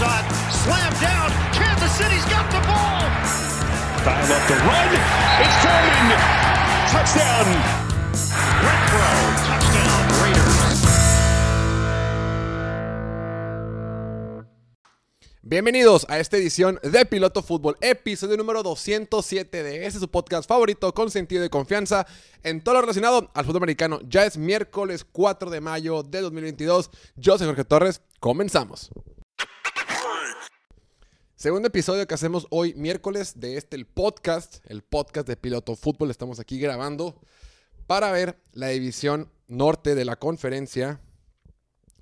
shot, down. Kansas City's got the ball. Dial up the run. It's Foreman. Touchdown. Renfro, touchdown Raiders. Bienvenidos a esta edición de Piloto Fútbol, episodio número 207 de este su podcast favorito con sentido de confianza en todo lo relacionado al fútbol americano. Ya es miércoles 4 de mayo de 2022. Yo soy Jorge Torres. Comenzamos. Segundo episodio que hacemos hoy miércoles de este el podcast, el podcast de Piloto Fútbol. Estamos aquí grabando para ver la división norte de la conferencia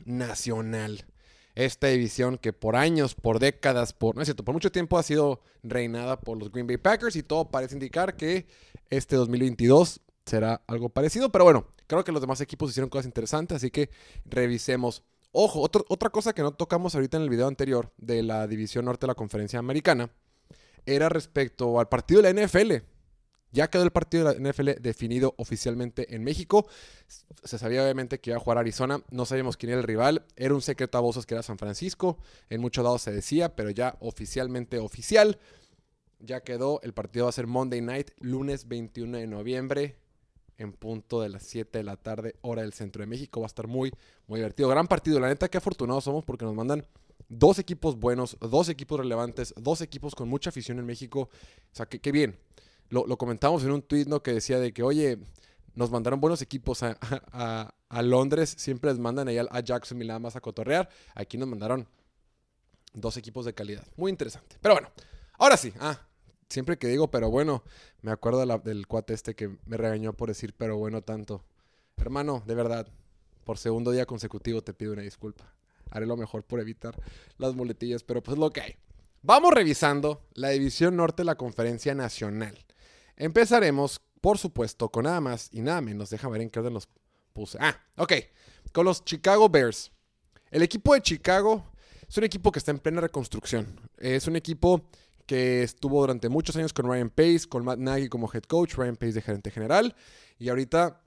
nacional esta división que por años, por décadas, por no es cierto, por mucho tiempo ha sido reinada por los Green Bay Packers y todo parece indicar que este 2022 será algo parecido, pero bueno, creo que los demás equipos hicieron cosas interesantes, así que revisemos. Ojo, otra cosa que no tocamos ahorita en el video anterior de la división norte de la conferencia americana era respecto al partido de la NFL. Ya quedó el partido de la NFL definido oficialmente en México. Se sabía obviamente que iba a jugar Arizona. No sabíamos quién era el rival. Era un secreto a voces que era San Francisco. En muchos lados se decía, pero ya oficialmente oficial. Ya quedó. El partido va a ser Monday Night, lunes 21 de noviembre, en punto de las 7 de la tarde, hora del centro de México. Va a estar muy, muy divertido. Gran partido. La neta, qué afortunados somos porque nos mandan dos equipos buenos, dos equipos relevantes, dos equipos con mucha afición en México. O sea, qué bien lo, comentamos en un tweet ¿no? que decía de que, oye, nos mandaron buenos equipos a, Londres, siempre les mandan ahí a, a Jackson y más a cotorrear. Aquí nos mandaron dos equipos de calidad. Muy interesante. Pero bueno, ahora sí. Ah, siempre que digo, pero bueno, me acuerdo del cuate este que me regañó por decir, pero bueno, tanto. Hermano, de verdad, por segundo día consecutivo te pido una disculpa. Haré lo mejor por evitar las muletillas, pero pues lo que hay. Vamos revisando la división norte de la conferencia nacional. Empezaremos, por supuesto, con nada más y nada menos. Déjame ver en qué orden los puse. Ah, ok. Con los Chicago Bears. El equipo de Chicago es un equipo que está en plena reconstrucción. Es un equipo que estuvo durante muchos años con Ryan Pace, con Matt Nagy como head coach, Ryan Pace de gerente general. Y ahorita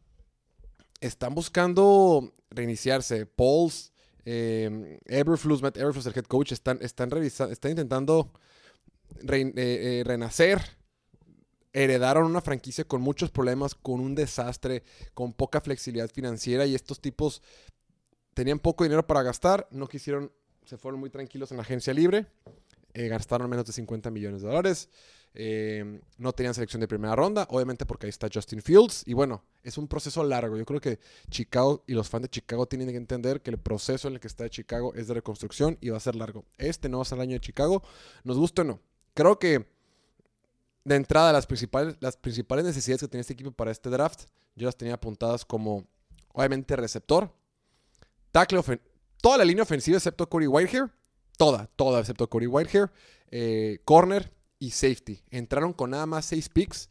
están buscando reiniciarse. Pauls, eh, Matt Eberflus, el head coach, están, están, están intentando eh, eh, renacer heredaron una franquicia con muchos problemas, con un desastre, con poca flexibilidad financiera y estos tipos tenían poco dinero para gastar, no quisieron, se fueron muy tranquilos en la agencia libre, eh, gastaron menos de 50 millones de dólares, eh, no tenían selección de primera ronda, obviamente porque ahí está Justin Fields y bueno, es un proceso largo, yo creo que Chicago y los fans de Chicago tienen que entender que el proceso en el que está Chicago es de reconstrucción y va a ser largo. Este no va a ser el año de Chicago, nos gusta o no. Creo que de entrada, las principales, las principales necesidades que tenía este equipo para este draft, yo las tenía apuntadas como, obviamente, receptor, tackle, toda la línea ofensiva excepto Corey Whitehair, toda, toda excepto Corey Whitehair, eh, corner y safety. Entraron con nada más 6 picks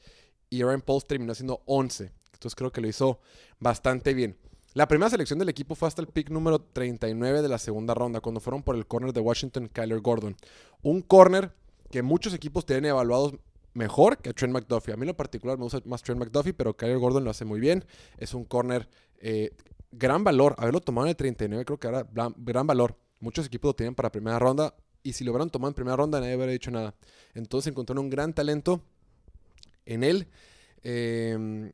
y Aaron Pauls terminó haciendo 11. Entonces creo que lo hizo bastante bien. La primera selección del equipo fue hasta el pick número 39 de la segunda ronda, cuando fueron por el corner de Washington, Kyler Gordon. Un corner que muchos equipos tienen evaluados mejor que Trent McDuffie. A mí en lo particular me gusta más Trent McDuffie, pero Kyler Gordon lo hace muy bien. Es un corner eh, gran valor. Haberlo tomado en el 39 creo que ahora gran valor. Muchos equipos lo tienen para primera ronda y si lo hubieran tomado en primera ronda nadie hubiera dicho nada. Entonces encontraron un gran talento en él. Em,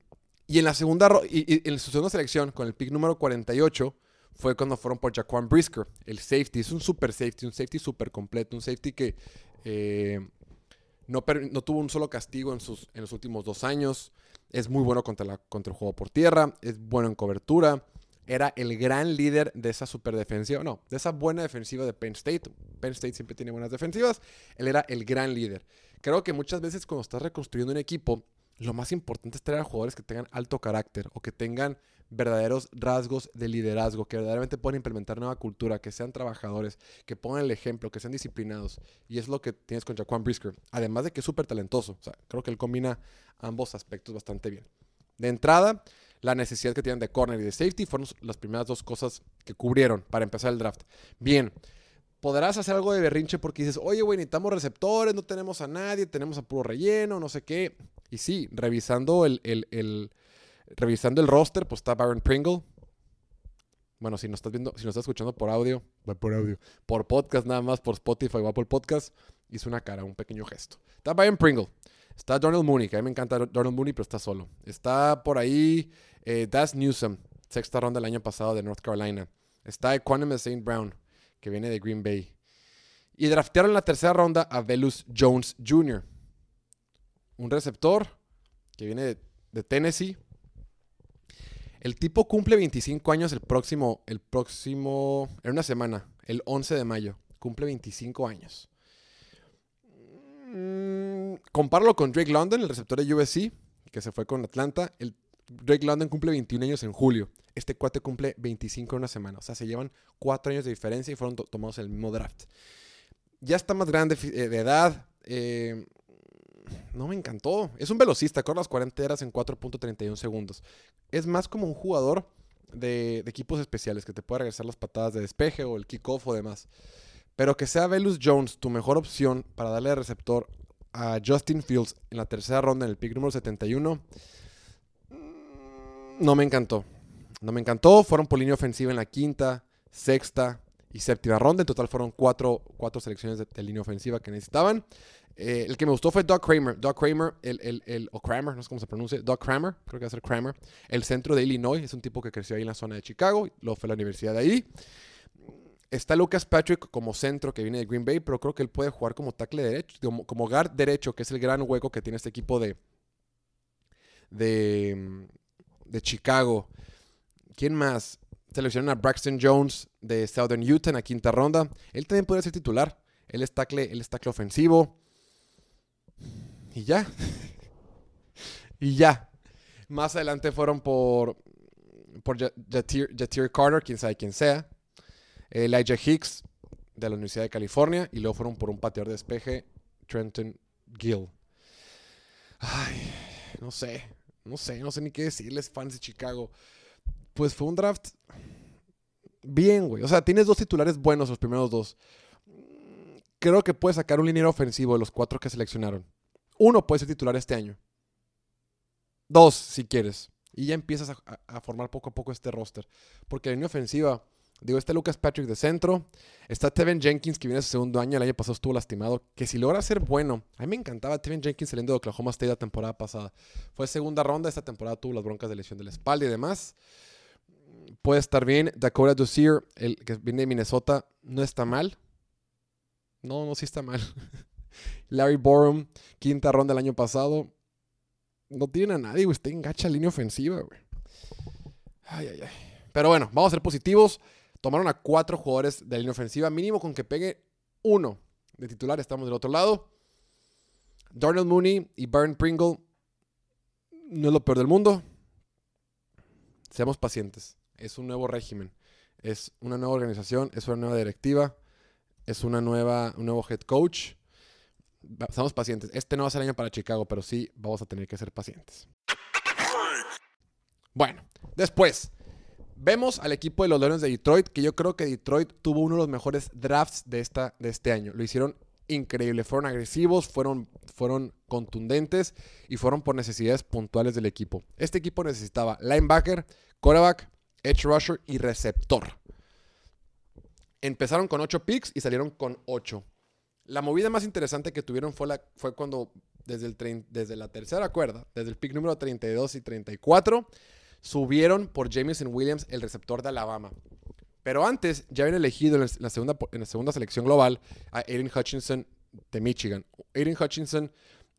y en la segunda y, en su segunda selección, con el pick número 48, fue cuando fueron por Jaquan Brisker, el safety. Es un super safety, un safety super completo, un safety que eh, no, tuvo un solo castigo en, sus, en los últimos dos años. Es muy bueno contra, la, contra el juego por tierra. Es bueno en cobertura. Era el gran líder de esa. No, de esa buena defensiva de Penn State. Penn State siempre tiene buenas defensivas. Él era el gran líder. Creo que muchas veces cuando estás reconstruyendo un equipo, lo más importante es tener a jugadores que tengan alto carácter o que tengan verdaderos rasgos de liderazgo, que verdaderamente puedan implementar nueva cultura, que sean trabajadores, que pongan el ejemplo, que sean disciplinados. Y es lo que tienes con Jaquan Brisker. Además de que es súper talentoso. Creo que él combina ambos aspectos bastante bien. De entrada, la necesidad que tienen de corner y de safety fueron las primeras dos cosas que cubrieron para empezar el draft. Bien, podrás hacer algo de berrinche porque dices, oye, güey, necesitamos receptores, no tenemos a nadie, tenemos a puro relleno, no sé qué. Y sí, revisando el revisando el roster, pues está Baron Pringle. Bueno, si nos estás viendo, si nos estás escuchando por audio, por audio, por podcast nada más, por Spotify o Apple Podcast, hizo una cara, un pequeño gesto. Está Brian Pringle. Está Donald Mooney, que a mí me encanta Donald Mooney, pero está solo. Está por ahí eh, Das Newsom, sexta ronda del año pasado de North Carolina. Está Equanimous St. Brown, que viene de Green Bay. Y draftearon en la tercera ronda a Velus Jones Jr., un receptor que viene de, de Tennessee. El tipo cumple 25 años el próximo, el próximo, en una semana, el 11 de mayo. Cumple 25 años. Mm, con Drake London, el receptor de USC, que se fue con Atlanta. El Drake London cumple 21 años en julio. Este cuate cumple 25 en una semana. O sea, se llevan 4 años de diferencia y fueron to- tomados en el mismo draft. Ya está más grande eh, de edad. eh, no me encantó. Es un velocista, corre las 40 horas en 4.31 segundos. Es más como un jugador de, de equipos especiales que te puede regresar las patadas de despeje o el kickoff o demás. Pero que sea Velus Jones tu mejor opción para darle receptor a Justin Fields en la tercera ronda en el pick número 71, mm, no me encantó. No me encantó. Fueron por línea ofensiva en la quinta, sexta y séptima ronda. En total fueron cuatro, cuatro selecciones de, de línea ofensiva que necesitaban. Eh, el que me gustó fue Doug Kramer. Doug Kramer, el, el, o Kramer, no sé cómo se pronuncia. Doug Kramer, creo que va a ser Kramer. El centro de Illinois. Es un tipo que creció ahí en la zona de Chicago. Luego fue a la universidad de ahí. Está Lucas Patrick como centro que viene de Green Bay, pero creo que él puede jugar como tackle derecho, como, guard derecho, que es el gran hueco que tiene este equipo de, de, de Chicago. ¿Quién más? Seleccionaron a Braxton Jones de Southern Utah en la quinta ronda. Él también podría ser titular. Él es tackle, él es tackle ofensivo. Y ya. y ya. Más adelante fueron por, por Ja- Jatir, Jatir Carter, quién sabe quién sea. Elijah Hicks de la Universidad de California. Y luego fueron por un pateador de despeje, Trenton Gill. Ay, no sé. No sé, no sé ni qué decirles, fans de Chicago. Pues fue un draft bien, güey. O sea, tienes dos titulares buenos, los primeros dos. Creo que puedes sacar un liniero ofensivo de los cuatro que seleccionaron. Uno puede ser titular este año. Dos, si quieres. Y ya empiezas a- a formar poco a poco este roster. Porque la línea ofensiva, digo, está Lucas Patrick de centro. Está Tevin Jenkins, que viene su segundo año. El año pasado estuvo lastimado. Que si logra ser bueno. A mí me encantaba Tevin Jenkins saliendo de Oklahoma State la temporada pasada. Fue segunda ronda. Esta temporada tuvo las broncas de lesión de la espalda y demás. Puede estar bien. Dakota Dusier, el que viene de Minnesota, no está mal. No, no, sí está mal. Larry Borum, quinta ronda el año pasado. No tiene a nadie, güey. Está en gacha línea ofensiva, güey. Ay, ay, ay. Pero bueno, vamos a ser positivos. Tomaron a cuatro jugadores de línea ofensiva. Mínimo con que pegue uno de titular. Estamos del otro lado. Darnell Mooney y Baron Pringle no es lo peor del mundo. Seamos pacientes. Es un nuevo régimen. Es una nueva organización. Es una nueva directiva. Es una nueva, un nuevo head coach. Seamos pacientes. Este no va a ser año para Chicago, pero sí vamos a tener que ser pacientes. Bueno, después. Vemos al equipo de los Leones de Detroit, que yo creo que Detroit tuvo uno de los mejores drafts de, esta, de este año. Lo hicieron increíble. Fueron agresivos, fueron, fueron contundentes y fueron por necesidades puntuales del equipo. Este equipo necesitaba linebacker, quarterback, edge rusher y receptor. Empezaron con 8 picks y salieron con 8. La movida más interesante que tuvieron fue, la, fue cuando desde, el desde la tercera cuerda, desde el pick número 32 y 34, subieron por Jameson Williams, el receptor de Alabama. Pero antes ya habían elegido en la- segunda, en la segunda selección global a Aiden Hutchinson de Michigan. Aiden Hutchinson,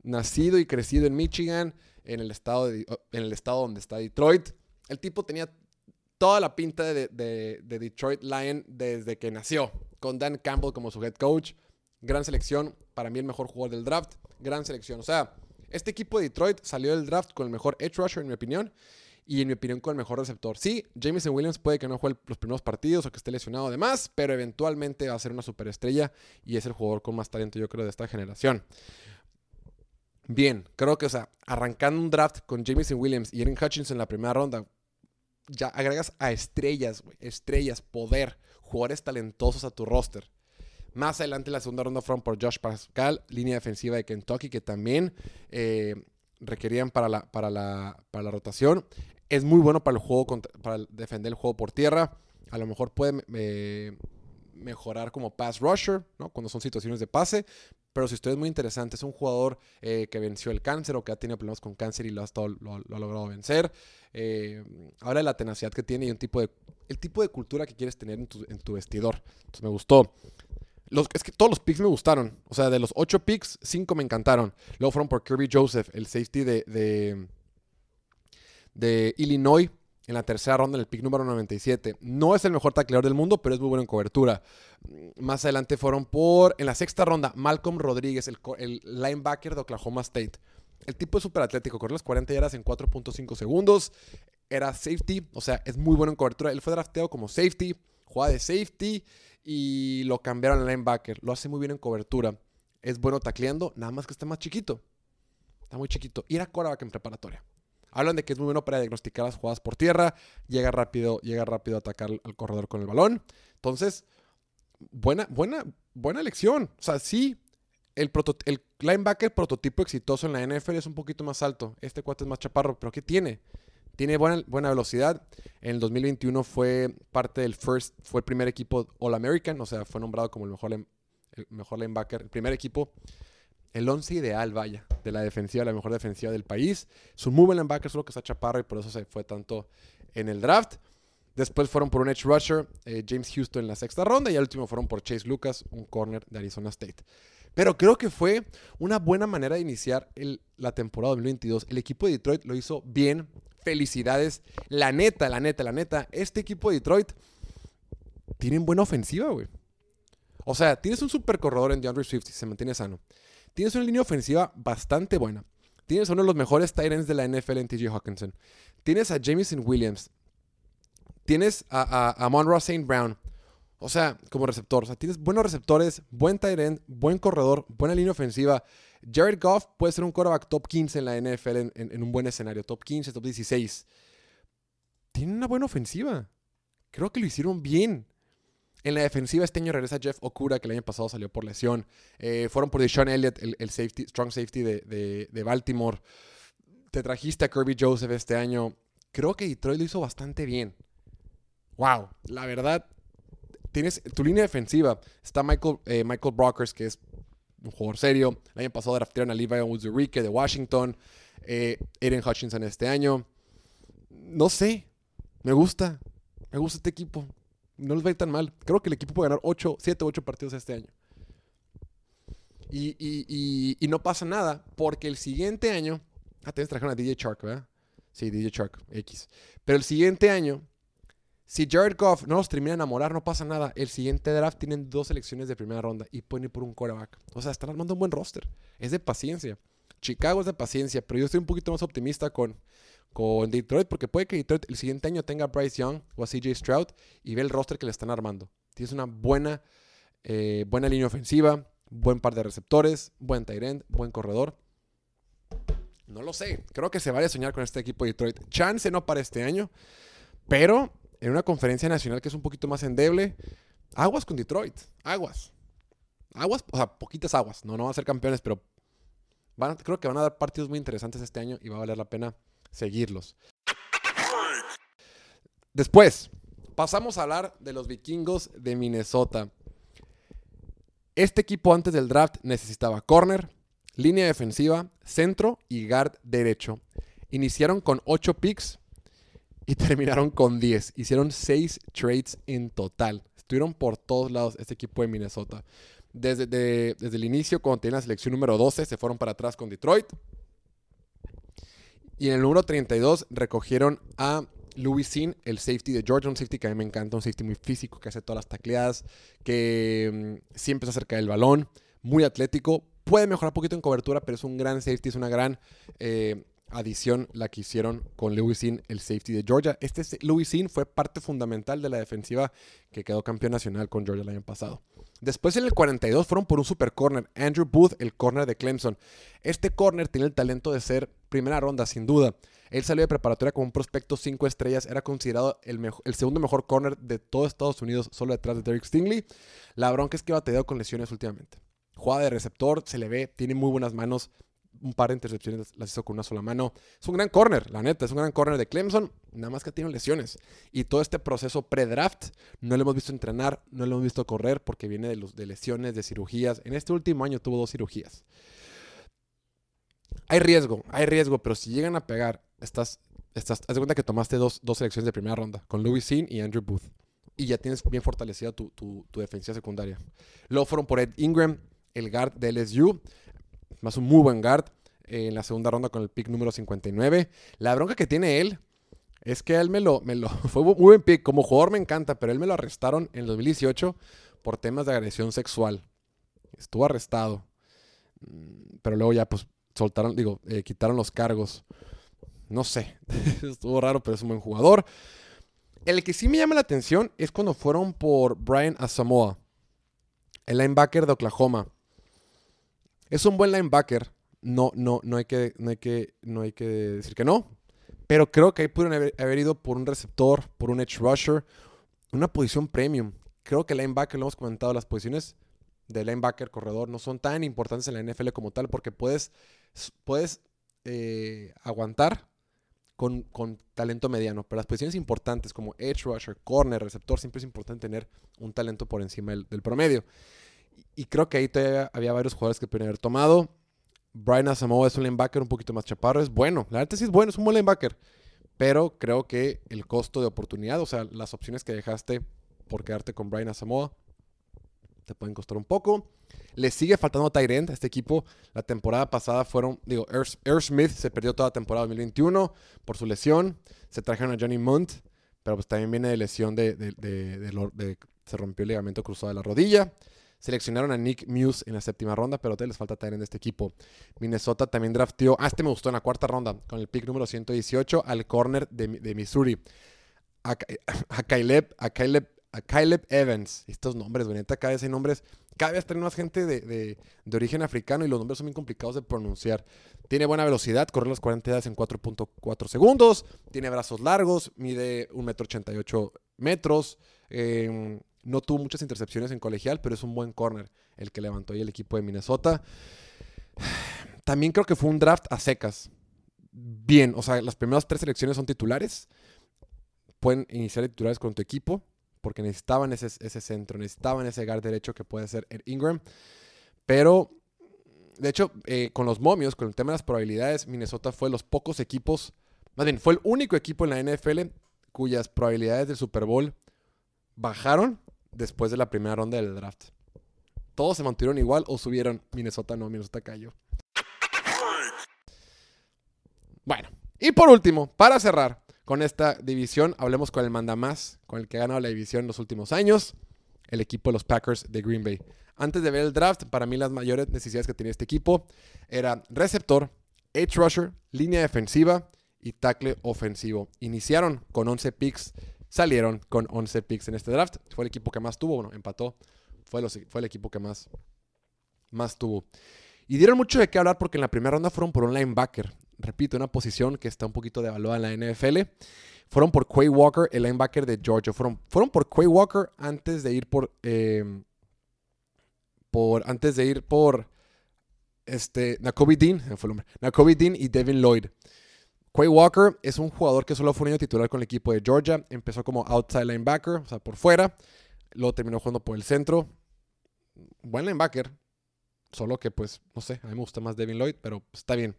nacido y crecido en Michigan, en el estado, en el estado donde está Detroit. El tipo tenía toda la pinta de, de- de Detroit Lion desde que nació, con Dan Campbell como su head coach. Gran selección, para mí el mejor jugador del draft. Gran selección. O sea, este equipo de Detroit salió del draft con el mejor edge rusher, en mi opinión, y en mi opinión con el mejor receptor. Sí, Jameson Williams puede que no juegue los primeros partidos o que esté lesionado además, pero eventualmente va a ser una superestrella y es el jugador con más talento, yo creo, de esta generación. Bien, creo que, o sea, arrancando un draft con Jameson Williams y Aaron Hutchinson en la primera ronda, ya agregas a estrellas, güey, estrellas, poder, jugadores talentosos a tu roster. Más adelante en la segunda ronda fueron por Josh Pascal, línea defensiva de Kentucky, que también eh, requerían para la, para, la, para la rotación. Es muy bueno para el juego, contra- para defender el juego por tierra. A lo mejor puede mejorar como pass rusher, ¿no? Cuando son situaciones de pase. Pero si usted es muy interesante, es un jugador eh, que venció el cáncer o que ha tenido problemas con cáncer y lo ha, lo, ha logrado vencer. Eh, habla de la tenacidad que tiene y tipo de, el tipo de cultura que quieres tener en tu, en tu vestidor. Entonces me gustó. Es que todos los picks me gustaron. O sea, de los ocho picks, cinco me encantaron. Luego fueron por Kirby Joseph, el safety de, de Illinois en la tercera ronda en el pick número 97. No es el mejor tacleador del mundo, pero es muy bueno en cobertura. Más adelante fueron por, en la sexta ronda, Malcolm Rodríguez, el, linebacker de Oklahoma State. El tipo es súper atlético, corrió las 40 yardas en 4.5 segundos. Era safety, o sea, es muy bueno en cobertura. Él fue drafteado como safety, juega de safety y lo cambiaron al linebacker. Lo hace muy bien en cobertura. Es bueno tacleando, nada más que está más chiquito. Está muy chiquito. Y era quarterback en preparatoria. Hablan de que es muy bueno para diagnosticar las jugadas por tierra, llega rápido, llega rápido a atacar al corredor con el balón. Entonces, buena, buena, buena elección. O sea, sí, el, el linebacker prototipo exitoso en la NFL es un poquito más alto. Este cuate es más chaparro, pero ¿qué tiene? Tiene buena, buena velocidad. En el 2021 fue parte del first, fue el primer equipo All American, o sea, fue nombrado como el mejor, el mejor linebacker, el primer equipo el 11 ideal, vaya, de la defensiva, la mejor defensiva del país. Su muy buen linebacker, solo que está chaparro y por eso se fue tanto en el draft. Después fueron por un edge rusher, eh, James Houston en la sexta ronda. Y al último fueron por Chase Lucas, un corner de Arizona State. Pero creo que fue una buena manera de iniciar la temporada 2022. El equipo de Detroit lo hizo bien. Felicidades. La neta, la neta, la neta. Este equipo de Detroit tienen buena ofensiva, güey. O sea, tienes un super corredor en DeAndre Swift y se mantiene sano. Tienes una línea ofensiva bastante buena. Tienes uno de los mejores tight ends de la NFL en TJ Hawkinson. Tienes a Jamison Williams. Tienes a, a, Monroe St. Brown. O sea, como receptor. O sea, tienes buenos receptores, buen tight end, buen corredor, buena línea ofensiva. Jared Goff puede ser un quarterback top 15 en la NFL en, un buen escenario. Top 15, top 16. Tiene una buena ofensiva. Creo que lo hicieron bien. En la defensiva este año regresa Jeff Okura, que el año pasado salió por lesión. Eh, fueron por Deshaun Elliott, el, safety, strong safety de, Baltimore. Te trajiste a Kirby Joseph este año. Creo que Detroit lo hizo bastante bien. Wow, la verdad, tienes tu línea defensiva. Está Michael, eh, Michael Brockers, que es un jugador serio. El año pasado draftearon a Levi Uzurike de Washington. Eh, Hutchinson este año. No sé, me gusta. Me gusta este equipo no les va a ir tan mal. Creo que el equipo puede ganar 8, 7, 8 partidos este año. Y, no pasa nada porque el siguiente año. Ah, te trajeron a DJ Shark, ¿verdad? Sí, DJ Shark, X. Pero el siguiente año, si Jared Goff no los termina de enamorar, no pasa nada. El siguiente draft tienen dos selecciones de primera ronda y pueden ir por un quarterback. O sea, están armando un buen roster. Es de paciencia. Chicago es de paciencia, pero yo estoy un poquito más optimista con, con Detroit, porque puede que Detroit el siguiente año tenga a Bryce Young o a CJ Stroud y ve el roster que le están armando. Tienes una buena, eh, buena línea ofensiva, buen par de receptores, buen tight end, buen corredor. No lo sé. Creo que se vaya a soñar con este equipo de Detroit. Chance no para este año, pero en una conferencia nacional que es un poquito más endeble, aguas con Detroit. Aguas. Aguas, o sea, poquitas aguas. No, no van a ser campeones, pero creo que van a dar partidos muy interesantes este año y va a valer la pena seguirlos. Después, pasamos a hablar de los vikingos de Minnesota. Este equipo antes del draft necesitaba corner, línea defensiva, centro y guard derecho. Iniciaron con 8 picks y terminaron con 10. Hicieron 6 trades en total. Estuvieron por todos lados este equipo de Minnesota. Desde, desde el inicio, cuando tenían la selección número 12, se fueron para atrás con Detroit. Y en el número 32 recogieron a Louis Sin, el safety de Georgia, un safety que a mí me encanta, un safety muy físico, que hace todas las tacleadas, que mm, siempre se acerca del balón, muy atlético. Puede mejorar un poquito en cobertura, pero es un gran safety, es una gran eh, adición la que hicieron con Louis Sin, el safety de Georgia. Este Louis Sin fue parte fundamental de la defensiva que quedó campeón nacional con Georgia el año pasado. Después en el 42 fueron por un super corner, Andrew Booth, el corner de Clemson. Este corner tiene el talento de ser primera ronda, sin duda. Él salió de preparatoria con un prospecto 5 estrellas, era considerado el, el, segundo mejor corner de todo Estados Unidos, solo detrás de Derek Stingley. La bronca es que ha batallado con lesiones últimamente. Juega de receptor, se le ve, tiene muy buenas manos, un par de intercepciones las hizo con una sola mano. Es un gran corner, la neta, es un gran corner de Clemson, nada más que tiene lesiones. Y todo este proceso pre-draft no lo hemos visto entrenar, no lo hemos visto correr porque viene de, los, de lesiones, de cirugías. En este último año tuvo dos cirugías. Hay riesgo, hay riesgo, pero si llegan a pegar, estás, estás, haz de cuenta que tomaste dos, dos selecciones de primera ronda, con Louis Sin y Andrew Booth. Y ya tienes bien fortalecida tu, tu, tu defensa secundaria. Luego fueron por Ed Ingram, el guard de LSU más un muy buen guard en la segunda ronda con el pick número 59. La bronca que tiene él es que él me lo, me lo fue muy buen pick. Como jugador me encanta, pero él me lo arrestaron en 2018 por temas de agresión sexual. Estuvo arrestado. Mm, pero luego ya pues soltaron, digo, eh, quitaron los cargos. No sé, estuvo raro, pero es un buen jugador. El que sí me llama la atención es cuando fueron por Brian Asamoah, el linebacker de Oklahoma. Es un buen linebacker. No, no, no hay que, no hay que, no hay que decir que no. Pero creo que ahí pudieron haber, ido por un receptor, por un edge rusher, una posición premium. Creo que el linebacker, lo hemos comentado, las posiciones de linebacker, corredor, no son tan importantes en la NFL como tal, porque puedes, puedes eh, aguantar con, con, talento mediano. Pero las posiciones importantes como edge rusher, corner, receptor, siempre es importante tener un talento por encima del promedio. Y creo que ahí todavía había varios jugadores que pudieron haber tomado. Brian Asamoah es un linebacker un poquito más chaparro. Es bueno. La verdad sí es bueno, es un buen linebacker. Pero creo que el costo de oportunidad, o sea, las opciones que dejaste por quedarte con Brian Asamoah, te pueden costar un poco. Le sigue faltando Tyrant a este equipo. La temporada pasada fueron, digo, Air, Smith se perdió toda la temporada 2021 por su lesión. Se trajeron a Johnny Munt, pero pues también viene de lesión de, de, de se rompió el ligamento cruzado de la rodilla. Seleccionaron a Nick Muse en la séptima ronda, pero te les falta también en este equipo. Minnesota también drafteó, ah, este me gustó en la cuarta ronda, con el pick número 118 al corner de, Missouri. A, Caleb, a, Caleb, Evans. Estos nombres, bonita, cada vez hay nombres. Cada vez tenemos más gente de, origen africano y los nombres son muy complicados de pronunciar. Tiene buena velocidad, corre las 40 edades en 4.4 segundos. Tiene brazos largos, mide 1,88 metros. Eh, no tuvo muchas intercepciones en colegial, pero es un buen corner el que levantó ahí el equipo de Minnesota. También creo que fue un draft a secas. Bien, o sea, las primeras tres selecciones son titulares. Pueden iniciar titulares con tu equipo porque necesitaban ese, ese centro, necesitaban ese guard derecho que puede ser Ingram. Pero, de hecho, eh, con los momios, con el tema de las probabilidades, Minnesota fue los pocos equipos, más bien, fue el único equipo en la NFL cuyas probabilidades del Super Bowl bajaron después de la primera ronda del draft. Todos se mantuvieron igual o subieron. Minnesota no, Minnesota cayó. Bueno, y por último, para cerrar con esta división, hablemos con el mandamás, con el que ha ganado la división en los últimos años, el equipo de los Packers de Green Bay. Antes de ver el draft, para mí las mayores necesidades que tenía este equipo era receptor, edge rusher, línea defensiva y tackle ofensivo. Iniciaron con 11 picks salieron con 11 picks en este draft. Fue el equipo que más tuvo, bueno, empató. Fue, el equipo que más, más tuvo. Y dieron mucho de qué hablar porque en la primera ronda fueron por un linebacker. Repito, una posición que está un poquito devaluada en la NFL. Fueron por Quay Walker, el linebacker de Georgia. Fueron, fueron por Quay Walker antes de ir por. Em, por antes de ir por. Este. Nakobe Dean. Fue el nombre. Nakobe Dean y Devin Lloyd. Quay Walker es un jugador que solo fue un año titular con el equipo de Georgia. Empezó como outside linebacker, o sea, por fuera. Luego terminó jugando por el centro. Buen linebacker. Solo que, pues, no sé, a mí me gusta más Devin Lloyd, pero está bien.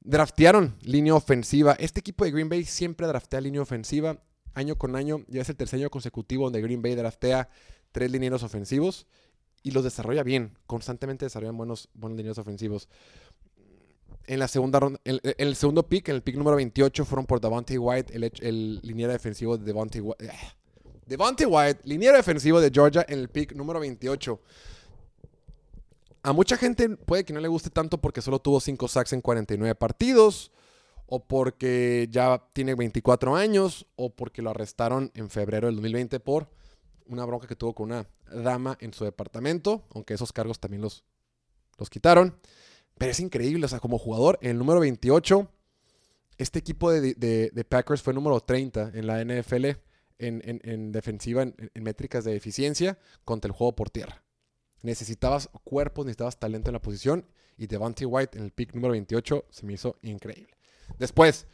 Draftearon línea ofensiva. Este equipo de Green Bay siempre draftea línea ofensiva. Año con año, ya es el tercer año consecutivo donde Green Bay draftea tres linieros ofensivos y los desarrolla bien. Constantemente desarrollan buenos, buenos linieros ofensivos en la segunda ronda, en, el segundo pick, en el pick número 28, fueron por Devontae White, el, el liniero defensivo de Devontae White. Eh, Devontae White, liniero defensivo de Georgia, en el pick número 28. A mucha gente puede que no le guste tanto porque solo tuvo 5 sacks en 49 partidos, o porque ya tiene 24 años, o porque lo arrestaron en febrero del 2020 por una bronca que tuvo con una dama en su departamento, aunque esos cargos también los, los quitaron. Pero es increíble, o sea, como jugador, en el número 28, este equipo de, Packers fue número 30 en la NFL en, defensiva, en, métricas de eficiencia contra el juego por tierra. necesitabas cuerpos, necesitabas talento en la posición. Y Devontae White en el pick número 28 se me hizo increíble. Después,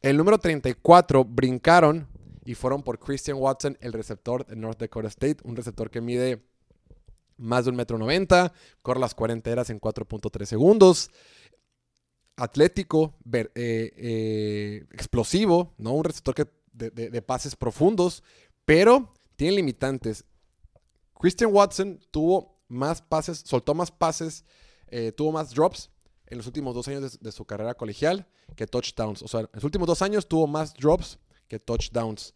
el número 34 brincaron y fueron por Christian Watson, el receptor de North Dakota State, un receptor que mide más de un metro noventa, corre las 40 eras en 4.3 segundos, atlético, eh, eh, explosivo, ¿no? Un receptor que de, pases profundos, pero tiene limitantes. Christian Watson tuvo más pases, soltó más pases, eh, tuvo más drops en los últimos dos años de, su carrera colegial que touchdowns. O sea, en los últimos dos años tuvo más drops que touchdowns.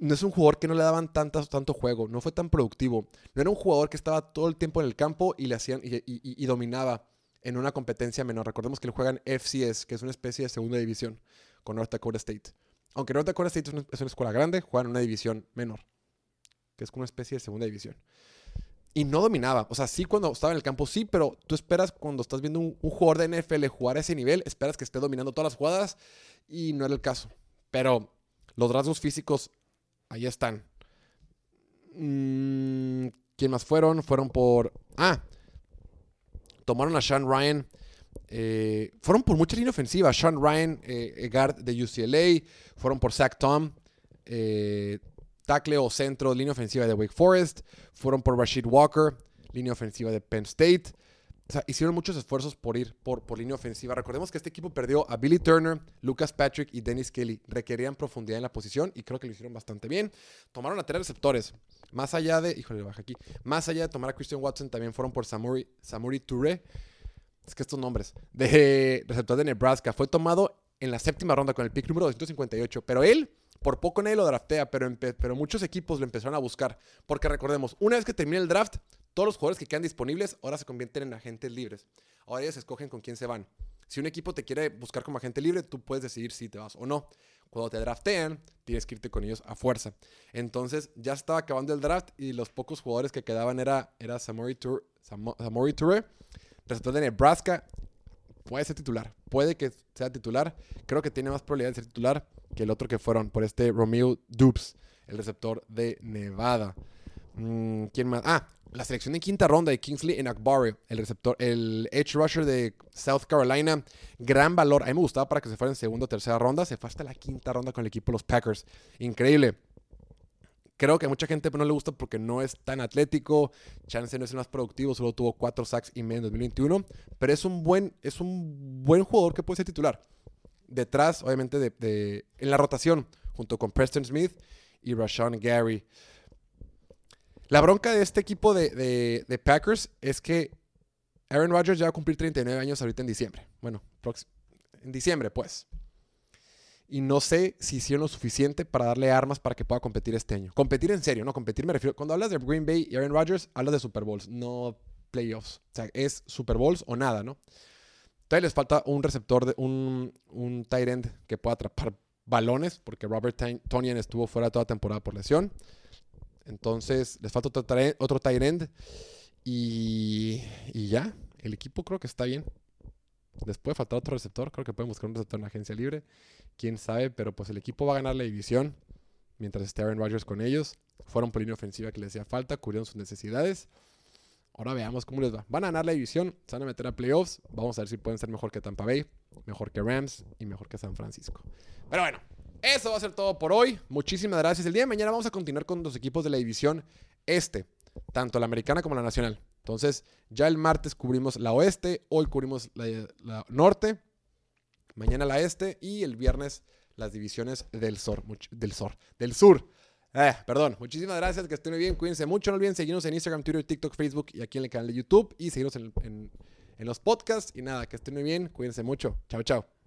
No es un jugador que no le daban tanto juego, no fue tan productivo. No era un jugador que estaba todo el tiempo en el campo y le hacían y, dominaba en una competencia menor. Recordemos que él juega en FCS, que es una especie de segunda división con North Dakota State. Aunque North Dakota State es una, es una escuela grande, juega en una división menor, que es como una especie de segunda división y no dominaba. O sea, sí cuando estaba en el campo, sí, pero tú esperas cuando estás viendo un, jugador de NFL jugar a ese nivel, esperas que esté dominando todas las jugadas y no era el caso. Pero los rasgos físicos, ahí están. Mm, ¿Quién más fueron? Fueron por... Ah, tomaron a Sean Ryan. Eh, fueron por mucha línea ofensiva. Sean Ryan, eh, guard de UCLA. Fueron por Zach Tom. Eh, tackle o centro, línea ofensiva de Wake Forest. Fueron por Rashid Walker, línea ofensiva de Penn State. O sea, hicieron muchos esfuerzos por ir por, por línea ofensiva. Recordemos que este equipo perdió a Billy Turner, Lucas Patrick y Dennis Kelly. Requerían profundidad en la posición y creo que lo hicieron bastante bien. Tomaron a tres receptores. Más allá de, híjole, baja aquí. Más allá de tomar a Christian Watson, también fueron por Samuri, Samuri Touré. Es que estos nombres. De receptor de Nebraska. Fue tomado en la séptima ronda con el pick número 258. Pero él por poco nadie lo draftea, pero, pero muchos equipos lo empezaron a buscar. Porque recordemos, una vez que termine el draft, todos los jugadores que quedan disponibles ahora se convierten en agentes libres. Ahora ellos escogen con quién se van. Si un equipo te quiere buscar como agente libre, tú puedes decidir si te vas o no. Cuando te draftean, tienes que irte con ellos a fuerza. Entonces, ya estaba acabando el draft y los pocos jugadores que quedaban era, era Samori, Touré, receptor de Nebraska. Puede ser titular, puede que sea titular. Creo que tiene más probabilidad de ser titular que el otro que fueron por este Romeo Dupes, el receptor de Nevada. Mm, ¿Quién más? Ah, la selección de quinta ronda de Kingsley en Akbari, el receptor, el edge rusher de South Carolina. Gran valor. A mí me gustaba para que se fuera en segunda o tercera ronda. Se fue hasta la quinta ronda con el equipo de los Packers. Increíble. Creo que a mucha gente no le gusta porque no es tan atlético. Chance no es el más productivo, solo tuvo cuatro sacks y medio en 2021. Pero es un buen, es un buen jugador que puede ser titular detrás, obviamente, de, en la rotación, junto con Preston Smith y Rashawn Gary. La bronca de este equipo de, Packers es que Aaron Rodgers ya va a cumplir 39 años ahorita en diciembre. Bueno, en diciembre, pues. Y no sé si hicieron lo suficiente para darle armas para que pueda competir este año. Competir en serio, ¿no? Competir me refiero. Cuando hablas de Green Bay y Aaron Rodgers, hablas de Super Bowls, no playoffs. O sea, es Super Bowls o nada, ¿no? Todavía les falta un receptor, de, un, un tight end que pueda atrapar balones, porque Robert Tonian estuvo fuera toda temporada por lesión. Entonces, les falta otro, tight end. Y, ya, el equipo creo que está bien. Después falta otro receptor. Creo que pueden buscar un receptor en la agencia libre. Quién sabe, pero pues el equipo va a ganar la división mientras esté Aaron Rodgers con ellos. Fueron por línea ofensiva que les hacía falta, cubrieron sus necesidades. Ahora veamos cómo les va. Van a ganar la división, se van a meter a playoffs. Vamos a ver si pueden ser mejor que Tampa Bay, mejor que Rams y mejor que San Francisco. Pero bueno, eso va a ser todo por hoy. Muchísimas gracias. El día de mañana vamos a continuar con los equipos de la división este, tanto la americana como la nacional. Entonces, ya el martes cubrimos la oeste, hoy cubrimos la, norte, mañana la este y el viernes las divisiones del sur, del sur, del sur. Eh, perdón, muchísimas gracias, que estén muy bien, cuídense mucho, no olviden seguirnos en Instagram, Twitter, TikTok, Facebook y aquí en el canal de YouTube y seguirnos en los podcasts y nada, que estén muy bien, cuídense mucho, chao, chao.